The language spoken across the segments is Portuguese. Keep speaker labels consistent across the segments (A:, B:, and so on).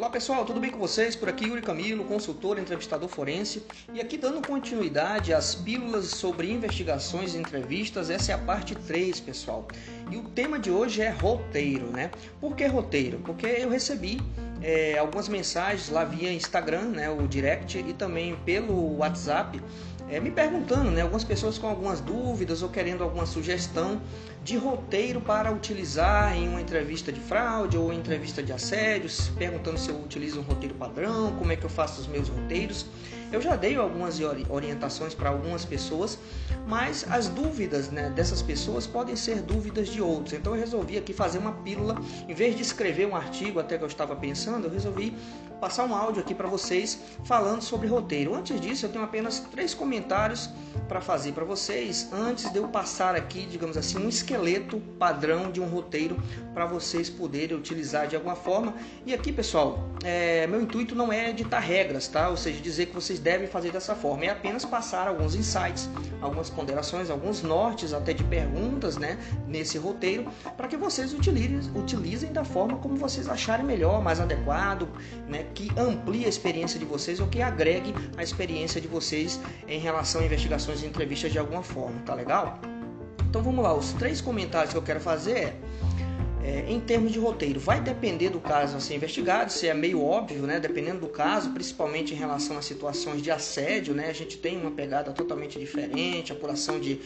A: Olá pessoal, tudo bem com vocês? Por aqui Yuri Camilo, consultor entrevistador forense. E aqui dando continuidade às pílulas sobre investigações e entrevistas, essa é a parte 3, pessoal. E o tema de hoje é roteiro, né? Por que roteiro? Porque eu recebi é, algumas mensagens lá via Instagram, né, o direct, e também pelo WhatsApp é, me perguntando, né, algumas pessoas com algumas dúvidas ou querendo alguma sugestão de roteiro para utilizar em uma entrevista de fraude ou entrevista de assédios, perguntando se eu utilizo um roteiro padrão, como é que eu faço os meus roteiros. Eu já dei algumas orientações para algumas pessoas, mas as dúvidas né, dessas pessoas podem ser dúvidas de outros. Então eu resolvi aqui fazer uma pílula, em vez de escrever um artigo até que eu estava pensando, eu resolvi passar um áudio aqui para vocês falando sobre roteiro. Antes disso, eu tenho apenas três comentários para fazer para vocês, antes de eu passar aqui, digamos assim, um esqueleto padrão de um roteiro para vocês poderem utilizar de alguma forma. E aqui, pessoal, é, meu intuito não é editar regras, tá? Ou seja, dizer que vocês devem fazer dessa forma, é apenas passar alguns insights, algumas ponderações, alguns nortes até de perguntas, né, nesse roteiro, para que vocês utilizem, utilizem da forma como vocês acharem melhor, mais adequado, né, que amplie a experiência de vocês ou que agregue a experiência de vocês em relação a investigações e entrevistas de alguma forma, tá legal? Então vamos lá, os três comentários que eu quero fazer é é, em termos de roteiro, vai depender do caso a ser investigado, se é meio óbvio, né? Dependendo do caso, principalmente em relação a situações de assédio, né? A gente tem uma pegada totalmente diferente, apuração de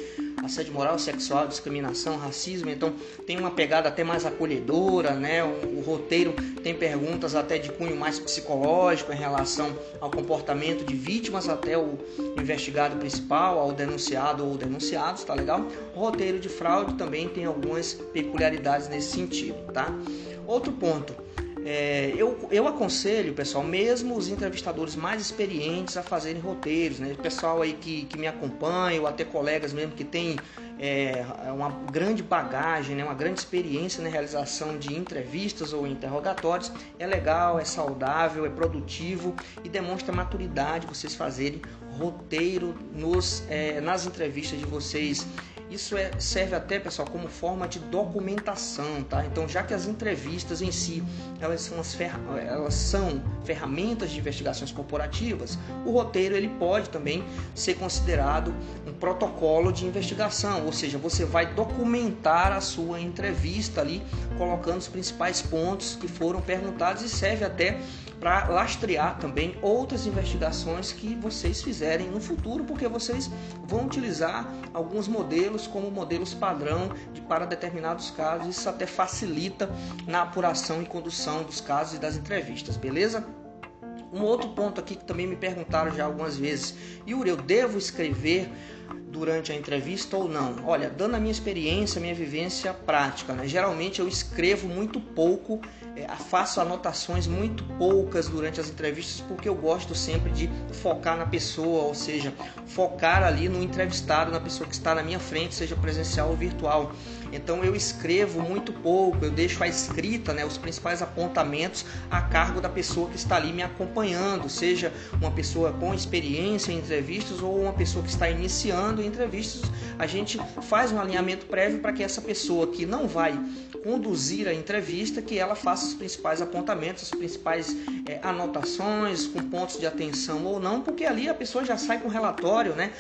A: assédio moral, sexual, discriminação, racismo, então tem uma pegada até mais acolhedora, né? O, o roteiro tem perguntas até de cunho mais psicológico em relação ao comportamento de vítimas até o investigado principal, ao denunciado ou denunciados, tá legal? O roteiro de fraude também tem algumas peculiaridades nesse sentido sentido, tá? Outro ponto, é, eu, eu aconselho, pessoal, mesmo os entrevistadores mais experientes a fazerem roteiros, né? Pessoal aí que, que me acompanha, ou até colegas mesmo que tem é, uma grande bagagem, né? uma grande experiência na realização de entrevistas ou interrogatórios, é legal, é saudável, é produtivo e demonstra maturidade vocês fazerem roteiro nos, é, nas entrevistas de vocês isso é, serve até, pessoal, como forma de documentação, tá? Então, já que as entrevistas em si, elas são, as fer elas são ferramentas de investigações corporativas, o roteiro ele pode também ser considerado um protocolo de investigação, ou seja, você vai documentar a sua entrevista ali, colocando os principais pontos que foram perguntados e serve até para lastrear também outras investigações que vocês fizerem no futuro, porque vocês vão utilizar alguns modelos como modelos padrão de, para determinados casos. Isso até facilita na apuração e condução dos casos e das entrevistas, beleza? Um outro ponto aqui que também me perguntaram já algumas vezes, Yuri, eu devo escrever durante a entrevista ou não? Olha, dando a minha experiência, minha vivência prática, né? geralmente eu escrevo muito pouco é, faço anotações muito poucas durante as entrevistas porque eu gosto sempre de focar na pessoa, ou seja, focar ali no entrevistado, na pessoa que está na minha frente, seja presencial ou virtual. Então eu escrevo muito pouco, eu deixo a escrita, né, os principais apontamentos a cargo da pessoa que está ali me acompanhando, seja uma pessoa com experiência em entrevistas ou uma pessoa que está iniciando entrevistas. A gente faz um alinhamento prévio para que essa pessoa que não vai conduzir a entrevista, que ela faça os principais apontamentos, as principais é, anotações, com pontos de atenção ou não, porque ali a pessoa já sai com o relatório, né?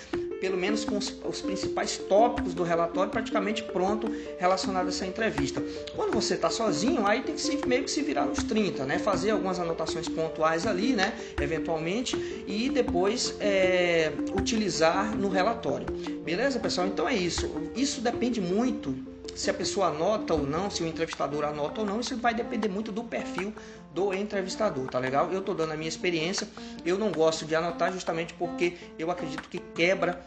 A: pelo menos com os, os, principais tópicos do relatório praticamente pronto relacionado a essa entrevista. Quando você está sozinho, aí tem que se, meio que se virar nos 30, né? Fazer algumas anotações pontuais ali, né? Eventualmente, e depois é, utilizar no relatório. Beleza, pessoal? Então é isso. Isso depende muito se a pessoa anota ou não, se o entrevistador anota ou não, isso vai depender muito do perfil do entrevistador, tá legal? Eu tô dando a minha experiência, eu não gosto de anotar justamente porque eu acredito que quebra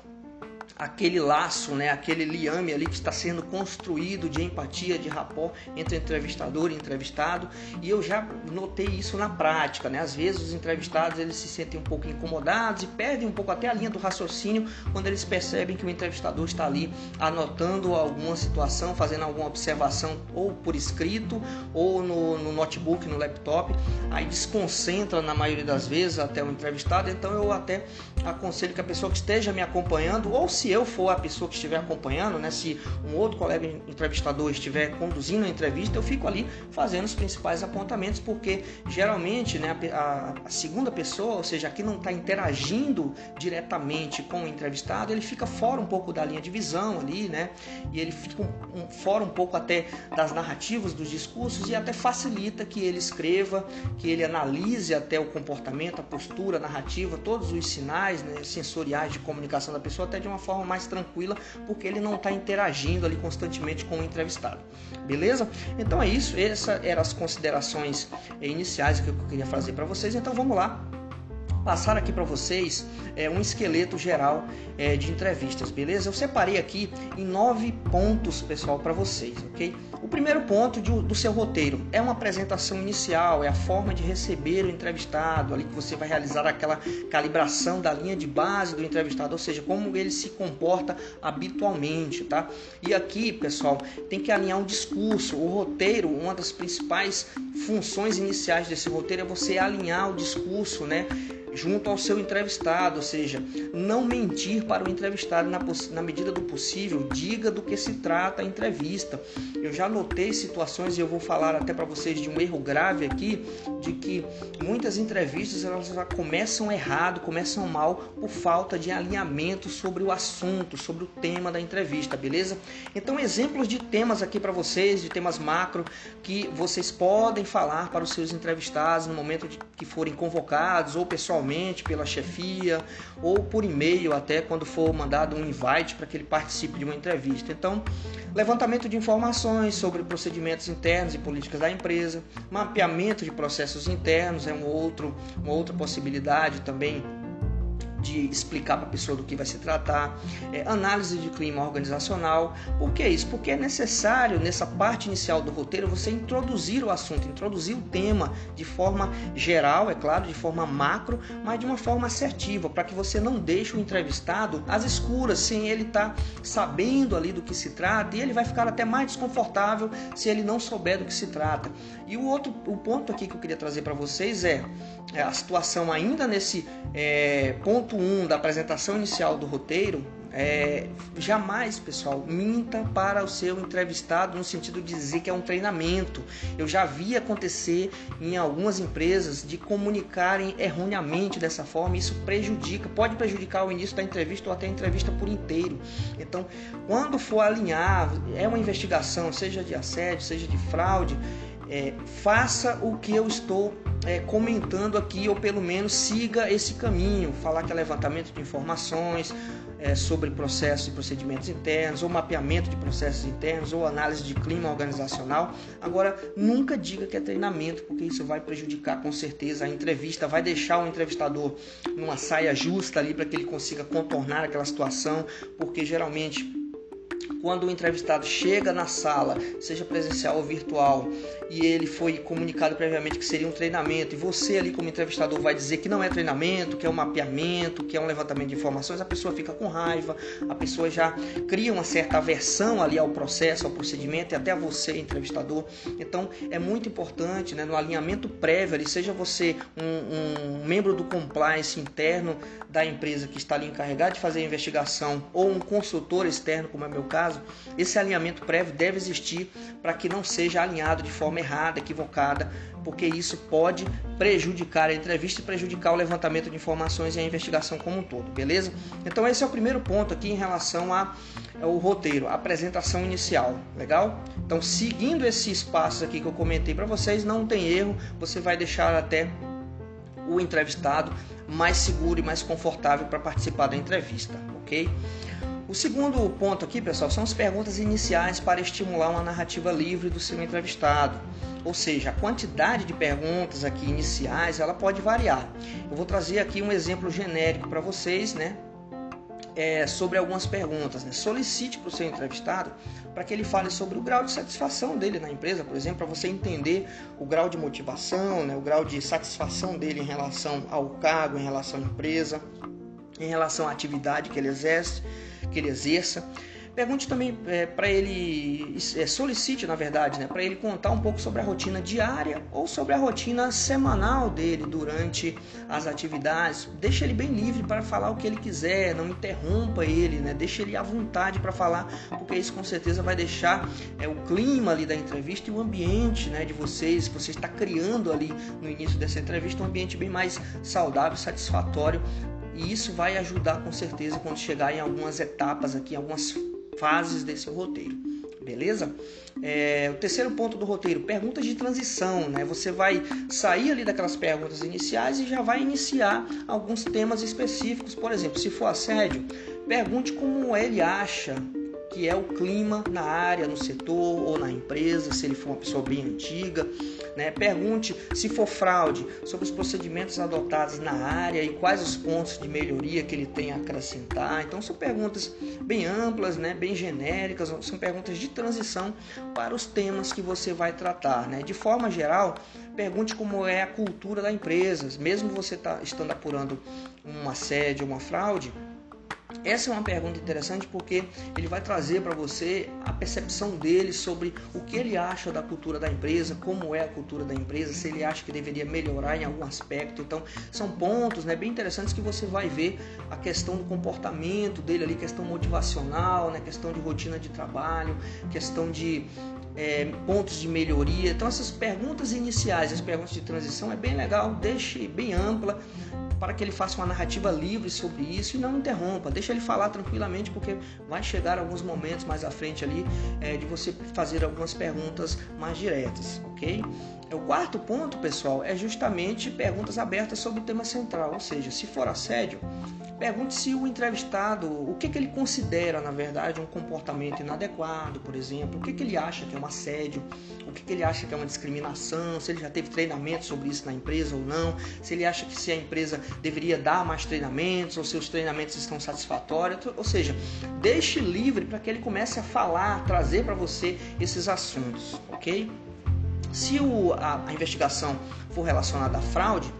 A: aquele laço, né, aquele liame ali que está sendo construído de empatia, de rapó entre entrevistador e entrevistado. E eu já notei isso na prática, né? Às vezes os entrevistados eles se sentem um pouco incomodados e perdem um pouco até a linha do raciocínio quando eles percebem que o entrevistador está ali anotando alguma situação, fazendo alguma observação ou por escrito ou no, no notebook, no laptop. Aí desconcentra na maioria das vezes até o entrevistado. Então eu até aconselho que a pessoa que esteja me acompanhando ou se se eu for a pessoa que estiver acompanhando, né, se um outro colega entrevistador estiver conduzindo a entrevista, eu fico ali fazendo os principais apontamentos, porque geralmente né, a, a segunda pessoa, ou seja, aqui não está interagindo diretamente com o entrevistado, ele fica fora um pouco da linha de visão ali, né? E ele fica um, um, fora um pouco até das narrativas, dos discursos e até facilita que ele escreva, que ele analise até o comportamento, a postura, a narrativa, todos os sinais né, sensoriais de comunicação da pessoa até de uma forma mais tranquila, porque ele não está interagindo ali constantemente com o entrevistado. Beleza? Então é isso. Essas eram as considerações iniciais que eu queria fazer para vocês. Então vamos lá passar aqui para vocês é, um esqueleto geral é, de entrevistas, beleza? Eu separei aqui em nove pontos, pessoal, para vocês, ok? O primeiro ponto de, do seu roteiro é uma apresentação inicial, é a forma de receber o entrevistado, ali que você vai realizar aquela calibração da linha de base do entrevistado, ou seja, como ele se comporta habitualmente, tá? E aqui, pessoal, tem que alinhar um discurso, o roteiro, uma das principais funções iniciais desse roteiro é você alinhar o discurso, né? Junto ao seu entrevistado, ou seja, não mentir para o entrevistado na, na medida do possível, diga do que se trata a entrevista. Eu já notei situações e eu vou falar até para vocês de um erro grave aqui, de que muitas entrevistas elas já começam errado, começam mal por falta de alinhamento sobre o assunto, sobre o tema da entrevista, beleza? Então, exemplos de temas aqui para vocês, de temas macro que vocês podem falar para os seus entrevistados no momento de que forem convocados ou pessoalmente pela chefia ou por e-mail até quando for mandado um invite para que ele participe de uma entrevista. Então, levantamento de informações sobre procedimentos internos e políticas da empresa, mapeamento de processos internos é um outro, uma outra possibilidade também de explicar para a pessoa do que vai se tratar, é, análise de clima organizacional. Por que isso? Porque é necessário, nessa parte inicial do roteiro, você introduzir o assunto, introduzir o tema de forma geral, é claro, de forma macro, mas de uma forma assertiva, para que você não deixe o entrevistado às escuras, sem ele estar tá sabendo ali do que se trata, e ele vai ficar até mais desconfortável se ele não souber do que se trata. E o outro o ponto aqui que eu queria trazer para vocês é, é a situação ainda nesse é, ponto 1 um da apresentação inicial do roteiro, é, jamais, pessoal, minta para o seu entrevistado no sentido de dizer que é um treinamento. Eu já vi acontecer em algumas empresas de comunicarem erroneamente dessa forma. Isso prejudica, pode prejudicar o início da entrevista ou até a entrevista por inteiro. Então, quando for alinhar, é uma investigação, seja de assédio, seja de fraude, é, faça o que eu estou é, comentando aqui, ou pelo menos siga esse caminho, falar que é levantamento de informações é, sobre processos e procedimentos internos, ou mapeamento de processos internos, ou análise de clima organizacional. Agora, nunca diga que é treinamento, porque isso vai prejudicar com certeza a entrevista, vai deixar o entrevistador numa saia justa ali para que ele consiga contornar aquela situação, porque geralmente quando o entrevistado chega na sala, seja presencial ou virtual, e ele foi comunicado previamente que seria um treinamento, e você ali como entrevistador vai dizer que não é treinamento, que é um mapeamento, que é um levantamento de informações, a pessoa fica com raiva, a pessoa já cria uma certa aversão ali ao processo, ao procedimento e até a você, entrevistador. Então é muito importante, né, no alinhamento prévio, ali, seja você um, um membro do compliance interno da empresa que está ali encarregado de fazer a investigação ou um consultor externo, como é meu caso, esse alinhamento prévio deve existir para que não seja alinhado de forma errada, equivocada, porque isso pode prejudicar a entrevista e prejudicar o levantamento de informações e a investigação como um todo, beleza? Então esse é o primeiro ponto aqui em relação ao roteiro, a apresentação inicial, legal? Então seguindo esses passos aqui que eu comentei para vocês, não tem erro, você vai deixar até o entrevistado mais seguro e mais confortável para participar da entrevista, ok? O segundo ponto aqui, pessoal, são as perguntas iniciais para estimular uma narrativa livre do seu entrevistado. Ou seja, a quantidade de perguntas aqui iniciais, ela pode variar. Eu vou trazer aqui um exemplo genérico para vocês, né? É, sobre algumas perguntas. Né? Solicite para o seu entrevistado para que ele fale sobre o grau de satisfação dele na empresa, por exemplo, para você entender o grau de motivação, né? o grau de satisfação dele em relação ao cargo, em relação à empresa, em relação à atividade que ele exerce que ele exerça. Pergunte também é, para ele, é, solicite na verdade, né, para ele contar um pouco sobre a rotina diária ou sobre a rotina semanal dele durante as atividades. Deixe ele bem livre para falar o que ele quiser, não interrompa ele, né, deixe ele à vontade para falar, porque isso com certeza vai deixar é, o clima ali da entrevista e o ambiente né, de vocês, que você está criando ali no início dessa entrevista, um ambiente bem mais saudável, satisfatório e isso vai ajudar com certeza quando chegar em algumas etapas aqui, algumas fases desse roteiro. Beleza? É, o terceiro ponto do roteiro, perguntas de transição, né? Você vai sair ali daquelas perguntas iniciais e já vai iniciar alguns temas específicos. Por exemplo, se for assédio, pergunte como ele acha que é o clima na área, no setor ou na empresa, se ele for uma pessoa bem antiga. Né? Pergunte, se for fraude, sobre os procedimentos adotados na área e quais os pontos de melhoria que ele tem a acrescentar. Então, são perguntas bem amplas, né? bem genéricas, são perguntas de transição para os temas que você vai tratar. Né? De forma geral, pergunte como é a cultura da empresa. Mesmo você tá, estando apurando um assédio, uma fraude, essa é uma pergunta interessante porque ele vai trazer para você a percepção dele sobre o que ele acha da cultura da empresa, como é a cultura da empresa, se ele acha que deveria melhorar em algum aspecto. Então, são pontos né, bem interessantes que você vai ver a questão do comportamento dele ali, questão motivacional, né, questão de rotina de trabalho, questão de é, pontos de melhoria. Então, essas perguntas iniciais, as perguntas de transição é bem legal, deixe bem ampla para que ele faça uma narrativa livre sobre isso e não interrompa. Deixa ele falar tranquilamente, porque vai chegar alguns momentos mais à frente ali é, de você fazer algumas perguntas mais diretas, ok? O quarto ponto, pessoal, é justamente perguntas abertas sobre o tema central, ou seja, se for assédio, pergunte se o entrevistado, o que, que ele considera, na verdade, um comportamento inadequado, por exemplo, o que, que ele acha que é um assédio, o que, que ele acha que é uma discriminação, se ele já teve treinamento sobre isso na empresa ou não, se ele acha que se a empresa deveria dar mais treinamentos ou se os treinamentos estão satisfatórios, ou seja, deixe livre para que ele comece a falar, trazer para você esses assuntos, ok? Se o, a, a investigação for relacionada à fraude,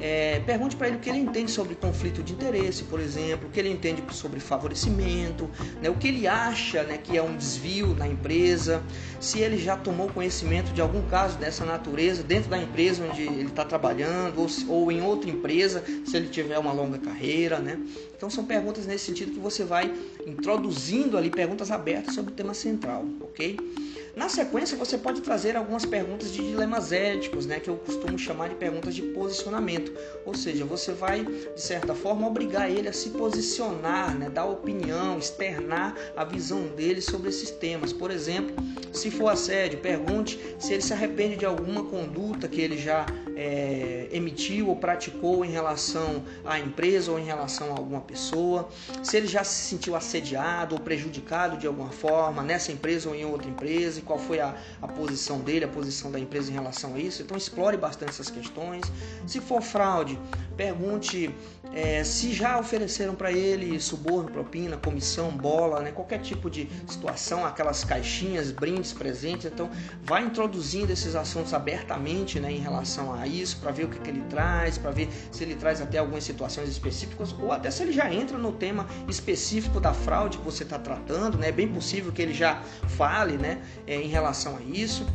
A: é, pergunte para ele o que ele entende sobre conflito de interesse, por exemplo, o que ele entende sobre favorecimento, né, o que ele acha né, que é um desvio na empresa, se ele já tomou conhecimento de algum caso dessa natureza dentro da empresa onde ele está trabalhando ou, ou, em outra empresa, se ele tiver uma longa carreira. Né? Então são perguntas nesse sentido que você vai introduzindo ali perguntas abertas sobre o tema central, ok? Na sequência, você pode trazer algumas perguntas de dilemas éticos, né, que eu costumo chamar de perguntas de posicionamento. Ou seja, você vai, de certa forma, obrigar ele a se posicionar, né, dar opinião, externar a visão dele sobre esses temas. Por exemplo, se for assédio, pergunte se ele se arrepende de alguma conduta que ele já é, emitiu ou praticou em relação à empresa ou em relação a alguma pessoa, se ele já se sentiu assediado ou prejudicado de alguma forma nessa empresa ou em outra empresa qual foi a, a posição dele, a posição da empresa em relação a isso. Então explore bastante essas questões. Se for fraude, pergunte é, se já ofereceram para ele suborno, propina, comissão, bola, né? qualquer tipo de situação, aquelas caixinhas, brindes, presentes. Então vai introduzindo esses assuntos abertamente né, em relação a isso, para ver o que, que ele traz, para ver se ele traz até algumas situações específicas ou até se ele já entra no tema específico da fraude que você está tratando. Né? É bem possível que ele já fale né, é, em relação a isso.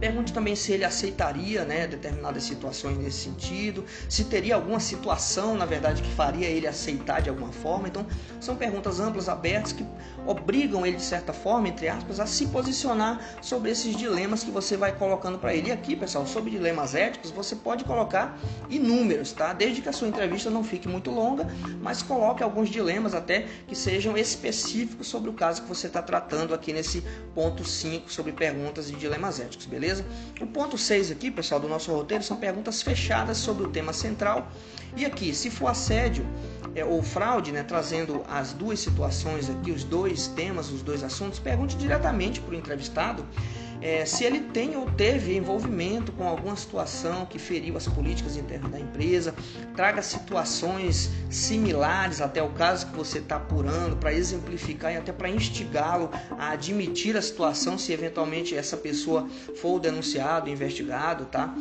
A: Pergunte também se ele aceitaria né, determinadas situações nesse sentido, se teria alguma situação, na verdade, que faria ele aceitar de alguma forma. Então, são perguntas amplas, abertas, que obrigam ele, de certa forma, entre aspas, a se posicionar sobre esses dilemas que você vai colocando para ele. E aqui, pessoal, sobre dilemas éticos, você pode colocar inúmeros, tá? Desde que a sua entrevista não fique muito longa, mas coloque alguns dilemas até que sejam específicos sobre o caso que você está tratando aqui nesse ponto 5 sobre perguntas e dilemas éticos, beleza? Beleza? O ponto 6 aqui, pessoal, do nosso roteiro são perguntas fechadas sobre o tema central. E aqui, se for assédio é, ou fraude, né, trazendo as duas situações aqui, os dois temas, os dois assuntos, pergunte diretamente para o entrevistado é, se ele tem ou teve envolvimento com alguma situação que feriu as políticas internas da empresa, traga situações similares até o caso que você está apurando para exemplificar e até para instigá-lo a admitir a situação se eventualmente essa pessoa for denunciado, investigado, tá?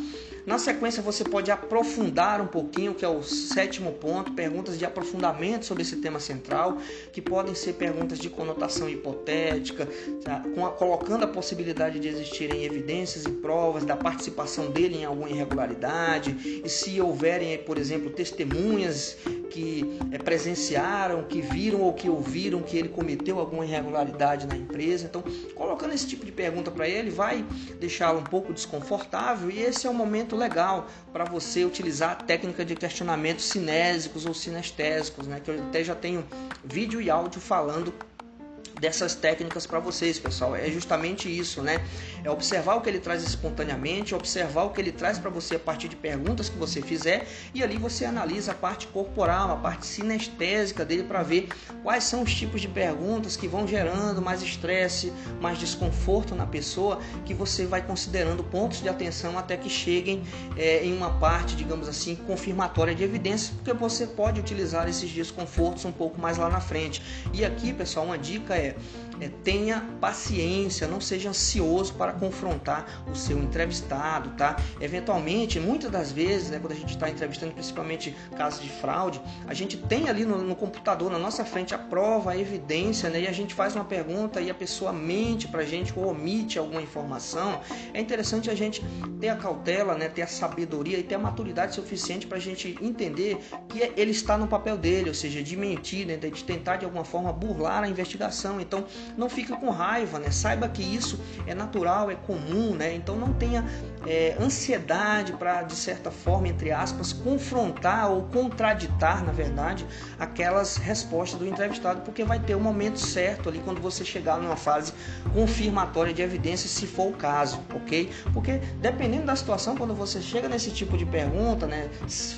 A: Na sequência, você pode aprofundar um pouquinho, que é o sétimo ponto, perguntas de aprofundamento sobre esse tema central, que podem ser perguntas de conotação hipotética, tá? a, colocando a possibilidade de existirem evidências e provas da participação dele em alguma irregularidade, e se houverem, por exemplo, testemunhas que é, presenciaram, que viram ou que ouviram que ele cometeu alguma irregularidade na empresa. Então, colocando esse tipo de pergunta para ele vai deixá-lo um pouco desconfortável e esse é um momento legal para você utilizar a técnica de questionamentos cinésicos ou sinestésicos, né? Que eu até já tenho vídeo e áudio falando dessas técnicas para vocês, pessoal. É justamente isso, né? É observar o que ele traz espontaneamente, observar o que ele traz para você a partir de perguntas que você fizer e ali você analisa a parte corporal, a parte sinestésica dele para ver quais são os tipos de perguntas que vão gerando mais estresse, mais desconforto na pessoa, que você vai considerando pontos de atenção até que cheguem é, em uma parte, digamos assim, confirmatória de evidências, porque você pode utilizar esses desconfortos um pouco mais lá na frente. E aqui, pessoal, uma dica é it. É, tenha paciência, não seja ansioso para confrontar o seu entrevistado, tá? Eventualmente, muitas das vezes, né, quando a gente está entrevistando, principalmente casos de fraude, a gente tem ali no, no, computador, na nossa frente, a prova, a evidência, né? E a gente faz uma pergunta e a pessoa mente para a gente ou omite alguma informação. É interessante a gente ter a cautela, né, ter a sabedoria e ter a maturidade suficiente para a gente entender que ele está no papel dele, ou seja, de mentir, né, de tentar de alguma forma burlar a investigação. Então, não fique com raiva, né? Saiba que isso é natural, é comum, né? Então não tenha é, ansiedade para, de certa forma, entre aspas, confrontar ou contraditar, na verdade, aquelas respostas do entrevistado, porque vai ter o um momento certo ali quando você chegar numa fase confirmatória de evidência, se for o caso, ok? Porque dependendo da situação, quando você chega nesse tipo de pergunta, né,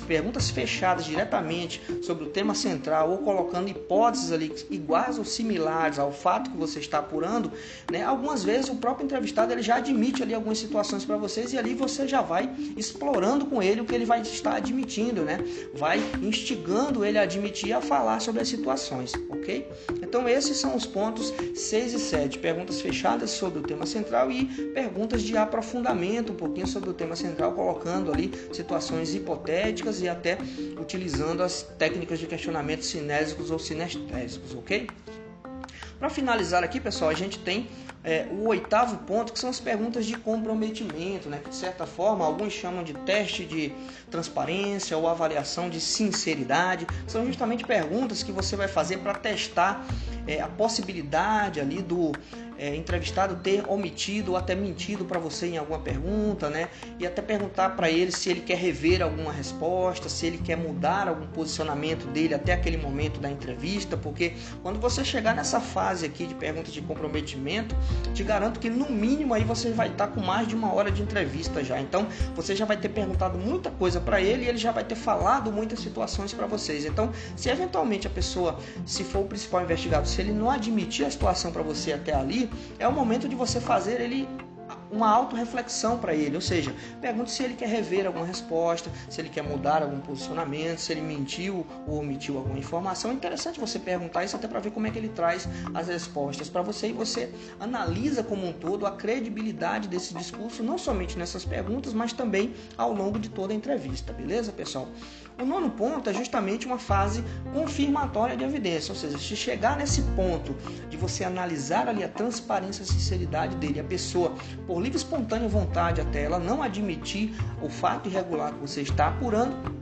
A: perguntas fechadas diretamente sobre o tema central ou colocando hipóteses ali iguais ou similares ao fato que você está apurando, né, algumas vezes o próprio entrevistado ele já admite ali algumas situações para vocês e ali você já vai explorando com ele o que ele vai estar admitindo, né? Vai instigando ele a admitir a falar sobre as situações, ok? Então esses são os pontos 6 e 7, perguntas fechadas sobre o tema central e perguntas de aprofundamento um pouquinho sobre o tema central, colocando ali situações hipotéticas e até utilizando as técnicas de questionamento cinésicos ou sinestésicos, ok? Para finalizar aqui, pessoal, a gente tem é, o oitavo ponto, que são as perguntas de comprometimento, né? que de certa forma alguns chamam de teste de transparência ou avaliação de sinceridade. São justamente perguntas que você vai fazer para testar é, a possibilidade ali do é, entrevistado ter omitido ou até mentido para você em alguma pergunta, né? E até perguntar para ele se ele quer rever alguma resposta, se ele quer mudar algum posicionamento dele até aquele momento da entrevista, porque quando você chegar nessa fase aqui de perguntas de comprometimento, te garanto que no mínimo aí você vai estar tá com mais de uma hora de entrevista já. Então você já vai ter perguntado muita coisa para ele e ele já vai ter falado muitas situações para vocês. Então, se eventualmente a pessoa, se for o principal investigado, se ele não admitir a situação para você até ali, é o momento de você fazer ele uma autorreflexão para ele, ou seja, pergunte se ele quer rever alguma resposta, se ele quer mudar algum posicionamento, se ele mentiu ou omitiu alguma informação. É interessante você perguntar isso até para ver como é que ele traz as respostas para você e você analisa como um todo a credibilidade desse discurso, não somente nessas perguntas, mas também ao longo de toda a entrevista, beleza, pessoal? O nono ponto é justamente uma fase confirmatória de evidência, ou seja, se chegar nesse ponto de você analisar ali a transparência e a sinceridade dele, a pessoa, por livre e espontânea vontade até ela não admitir o fato irregular que você está apurando,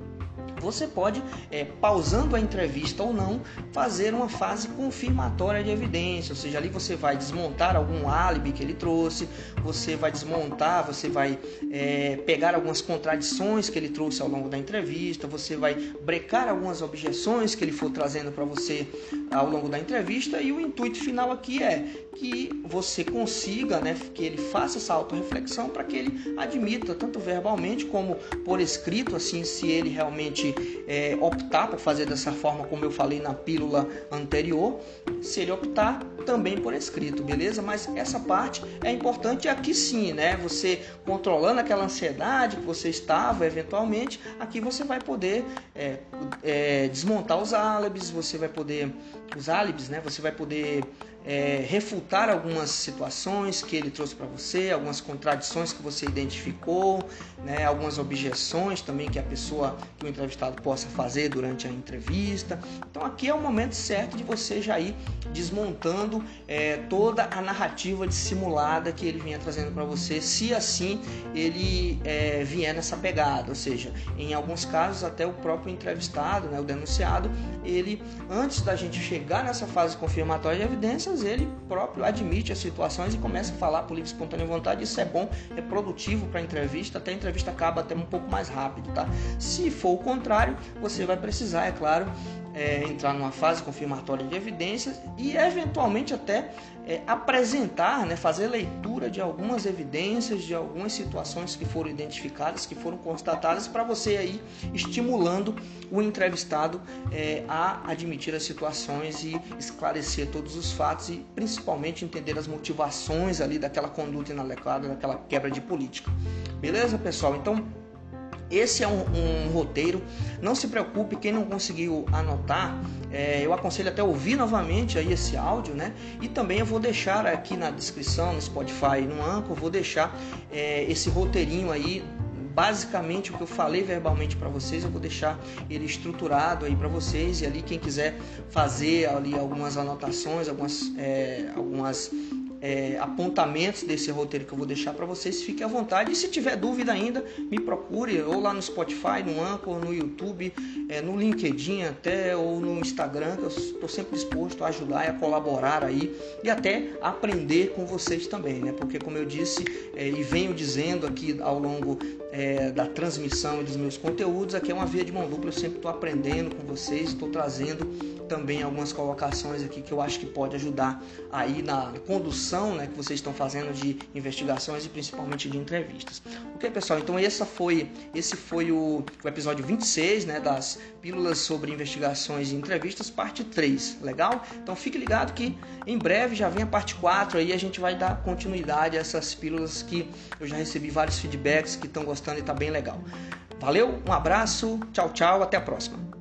A: você pode, é, pausando a entrevista ou não, fazer uma fase confirmatória de evidência, ou seja, ali você vai desmontar algum álibi que ele trouxe, você vai desmontar, você vai é, pegar algumas contradições que ele trouxe ao longo da entrevista, você vai brecar algumas objeções que ele for trazendo para você ao longo da entrevista e o intuito final aqui é que você consiga, né, que ele faça essa autorreflexão para que ele admita, tanto verbalmente como por escrito, assim, se ele realmente é, optar por fazer dessa forma, como eu falei na pílula anterior, se ele optar também por escrito, beleza? Mas essa parte é importante aqui sim, né? Você controlando aquela ansiedade que você estava eventualmente, aqui você vai poder é, é, desmontar os álibis, você vai poder os álibis, né? Você vai poder é, refutar algumas situações que ele trouxe para você, algumas contradições que você identificou, né, algumas objeções também que a pessoa, que o entrevistado possa fazer durante a entrevista. Então aqui é o momento certo de você já ir desmontando é, toda a narrativa dissimulada que ele vinha trazendo para você, se assim ele é, vier nessa pegada. Ou seja, em alguns casos até o próprio entrevistado, né, o denunciado, ele antes da gente chegar nessa fase confirmatória de evidências ele próprio admite as situações e começa a falar por livre espontânea vontade. Isso é bom, é produtivo para a entrevista, até a entrevista acaba até um pouco mais rápido, tá? Se for o contrário, você vai precisar, é claro, é, entrar numa fase confirmatória de evidências e eventualmente até é, apresentar, né, fazer leitura de algumas evidências, de algumas situações que foram identificadas, que foram constatadas, para você aí estimulando o entrevistado é, a admitir as situações e esclarecer todos os fatos e principalmente entender as motivações ali daquela conduta inadequada, daquela quebra de política. Beleza, pessoal? Então esse é um, um, roteiro. Não se preocupe, quem não conseguiu anotar, é, eu aconselho até ouvir novamente aí esse áudio, né? E também eu vou deixar aqui na descrição, no Spotify, no Anchor, vou deixar é, esse roteirinho aí. Basicamente o que eu falei verbalmente para vocês, eu vou deixar ele estruturado aí para vocês e ali quem quiser fazer ali algumas anotações, algumas, é, algumas é, apontamentos desse roteiro que eu vou deixar para vocês, fique à vontade. E se tiver dúvida ainda, me procure ou lá no Spotify, no Anchor, no YouTube, é, no LinkedIn até ou no Instagram, que eu estou sempre disposto a ajudar e a colaborar aí e até aprender com vocês também, né? Porque como eu disse é, e venho dizendo aqui ao longo é, da transmissão e dos meus conteúdos, aqui é uma via de mão dupla, eu sempre estou aprendendo com vocês, estou trazendo também algumas colocações aqui que eu acho que pode ajudar aí na condução né, que vocês estão fazendo de investigações e principalmente de entrevistas. Ok, pessoal? Então essa foi, esse foi o, o episódio 26 né, das pílulas sobre investigações e entrevistas, parte 3. Legal? Então fique ligado que em breve já vem a parte 4 aí a gente vai dar continuidade a essas pílulas que eu já recebi vários feedbacks que estão gostando e está bem legal. Valeu, um abraço, tchau, tchau, até a próxima.